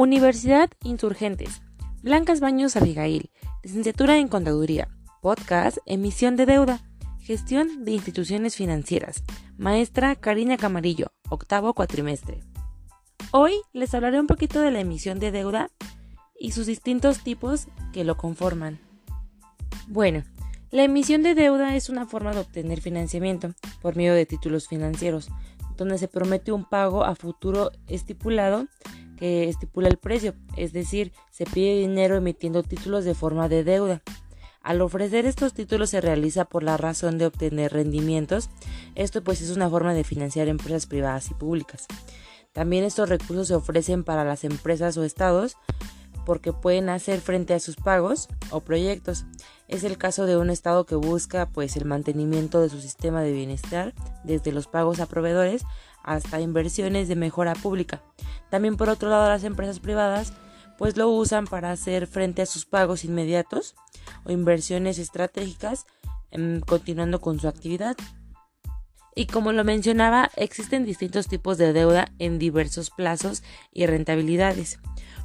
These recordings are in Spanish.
Universidad Insurgentes. Blancas Baños Abigail. Licenciatura en Contaduría. Podcast Emisión de Deuda. Gestión de Instituciones Financieras. Maestra Karina Camarillo. Octavo cuatrimestre. Hoy les hablaré un poquito de la emisión de deuda y sus distintos tipos que lo conforman. Bueno, la emisión de deuda es una forma de obtener financiamiento por medio de títulos financieros, donde se promete un pago a futuro estipulado que estipula el precio, es decir, se pide dinero emitiendo títulos de forma de deuda. Al ofrecer estos títulos se realiza por la razón de obtener rendimientos. Esto pues es una forma de financiar empresas privadas y públicas. También estos recursos se ofrecen para las empresas o estados porque pueden hacer frente a sus pagos o proyectos. Es el caso de un estado que busca pues el mantenimiento de su sistema de bienestar desde los pagos a proveedores hasta inversiones de mejora pública. También por otro lado las empresas privadas pues lo usan para hacer frente a sus pagos inmediatos o inversiones estratégicas em, continuando con su actividad. Y como lo mencionaba, existen distintos tipos de deuda en diversos plazos y rentabilidades.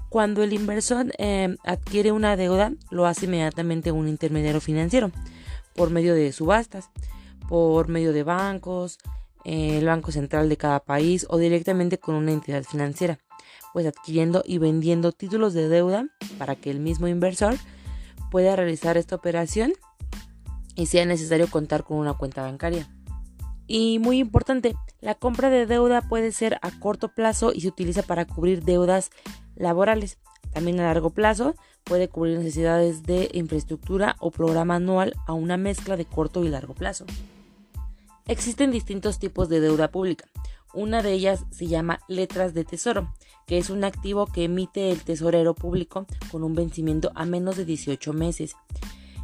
Cuando el inversor em, adquiere una deuda, lo hace inmediatamente un intermediario financiero, por medio de subastas, por medio de bancos, el Banco Central de cada país o directamente con una entidad financiera, pues adquiriendo y vendiendo títulos de deuda para que el mismo inversor pueda realizar esta operación y sea necesario contar con una cuenta bancaria. Y muy importante, la compra de deuda puede ser a corto plazo y se utiliza para cubrir deudas laborales. También a largo plazo puede cubrir necesidades de infraestructura o programa anual a una mezcla de corto y largo plazo. Existen distintos tipos de deuda pública. Una de ellas se llama letras de tesoro, que es un activo que emite el tesorero público con un vencimiento a menos de 18 meses,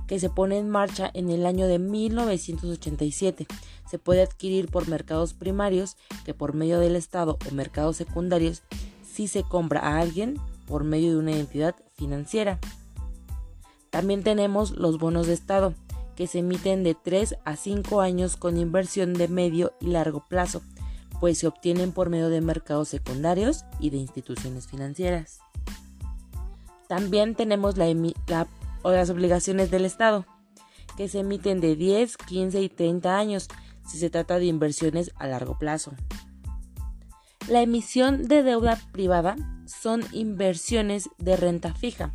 que se pone en marcha en el año de 1987. Se puede adquirir por mercados primarios, que por medio del Estado o mercados secundarios, si se compra a alguien por medio de una entidad financiera. También tenemos los bonos de Estado, que se emiten de 3 a 5 años con inversión de medio y largo plazo, pues se obtienen por medio de mercados secundarios y de instituciones financieras. También tenemos la, las obligaciones del Estado, que se emiten de 10, 15 y 30 años si se trata de inversiones a largo plazo. La emisión de deuda privada son inversiones de renta fija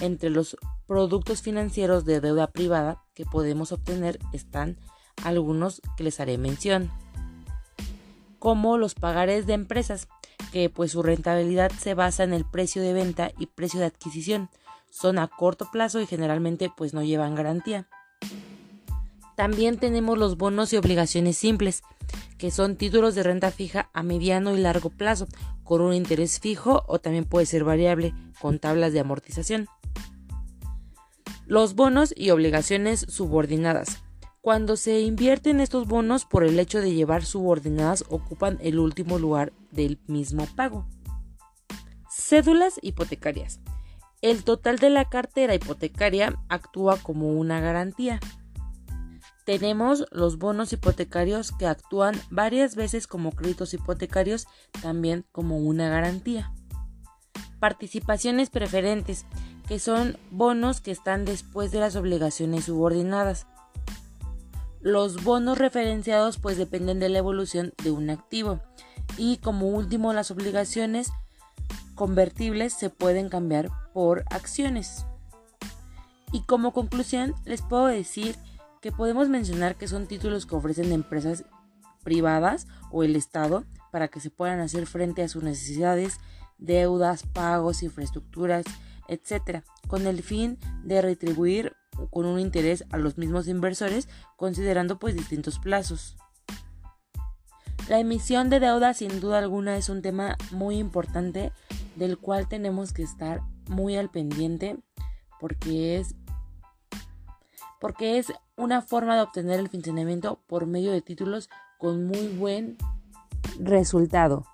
entre los productos financieros de deuda privada que podemos obtener están algunos que les haré mención, como los pagares de empresas, que pues su rentabilidad se basa en el precio de venta y precio de adquisición, son a corto plazo y generalmente pues no llevan garantía. También tenemos los bonos y obligaciones simples, que son títulos de renta fija a mediano y largo plazo, con un interés fijo o también puede ser variable, con tablas de amortización. Los bonos y obligaciones subordinadas. Cuando se invierten estos bonos por el hecho de llevar subordinadas ocupan el último lugar del mismo pago. Cédulas hipotecarias. El total de la cartera hipotecaria actúa como una garantía. Tenemos los bonos hipotecarios que actúan varias veces como créditos hipotecarios, también como una garantía. Participaciones preferentes que son bonos que están después de las obligaciones subordinadas. Los bonos referenciados pues dependen de la evolución de un activo y como último las obligaciones convertibles se pueden cambiar por acciones. Y como conclusión les puedo decir que podemos mencionar que son títulos que ofrecen empresas privadas o el Estado para que se puedan hacer frente a sus necesidades, deudas, pagos, infraestructuras, etcétera, con el fin de retribuir con un interés a los mismos inversores considerando pues distintos plazos. La emisión de deuda sin duda alguna es un tema muy importante del cual tenemos que estar muy al pendiente porque es porque es una forma de obtener el financiamiento por medio de títulos con muy buen resultado.